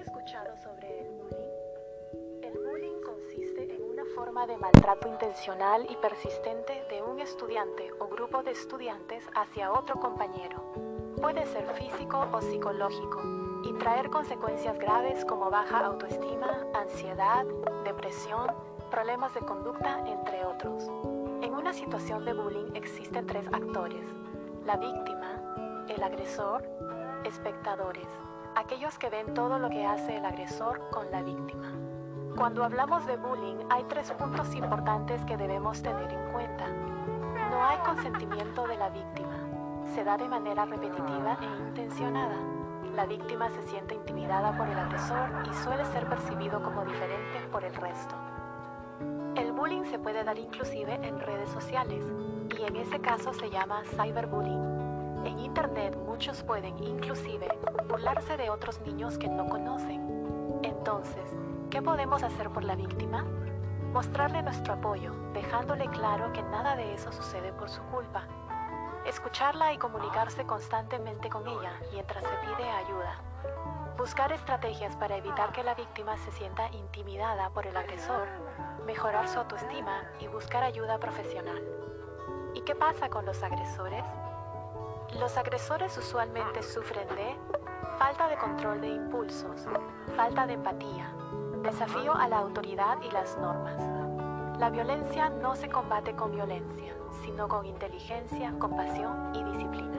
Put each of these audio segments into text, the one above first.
escuchado sobre el bullying? El bullying consiste en una forma de maltrato intencional y persistente de un estudiante o grupo de estudiantes hacia otro compañero. Puede ser físico o psicológico y traer consecuencias graves como baja autoestima, ansiedad, depresión, problemas de conducta, entre otros. En una situación de bullying existen tres actores, la víctima, el agresor, espectadores aquellos que ven todo lo que hace el agresor con la víctima. Cuando hablamos de bullying hay tres puntos importantes que debemos tener en cuenta. No hay consentimiento de la víctima. Se da de manera repetitiva e intencionada. La víctima se siente intimidada por el agresor y suele ser percibido como diferente por el resto. El bullying se puede dar inclusive en redes sociales y en ese caso se llama cyberbullying. Muchos pueden inclusive burlarse de otros niños que no conocen. Entonces, ¿qué podemos hacer por la víctima? Mostrarle nuestro apoyo, dejándole claro que nada de eso sucede por su culpa. Escucharla y comunicarse constantemente con ella mientras se pide ayuda. Buscar estrategias para evitar que la víctima se sienta intimidada por el agresor, mejorar su autoestima y buscar ayuda profesional. ¿Y qué pasa con los agresores? Los agresores usualmente sufren de falta de control de impulsos, falta de empatía, desafío a la autoridad y las normas. La violencia no se combate con violencia, sino con inteligencia, compasión y disciplina.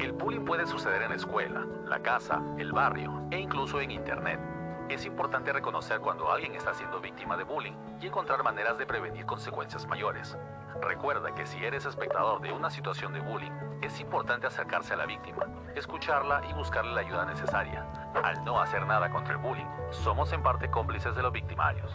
El bullying puede suceder en la escuela, la casa, el barrio e incluso en Internet. Es importante reconocer cuando alguien está siendo víctima de bullying y encontrar maneras de prevenir consecuencias mayores. Recuerda que si eres espectador de una situación de bullying, es importante acercarse a la víctima, escucharla y buscarle la ayuda necesaria. Al no hacer nada contra el bullying, somos en parte cómplices de los victimarios.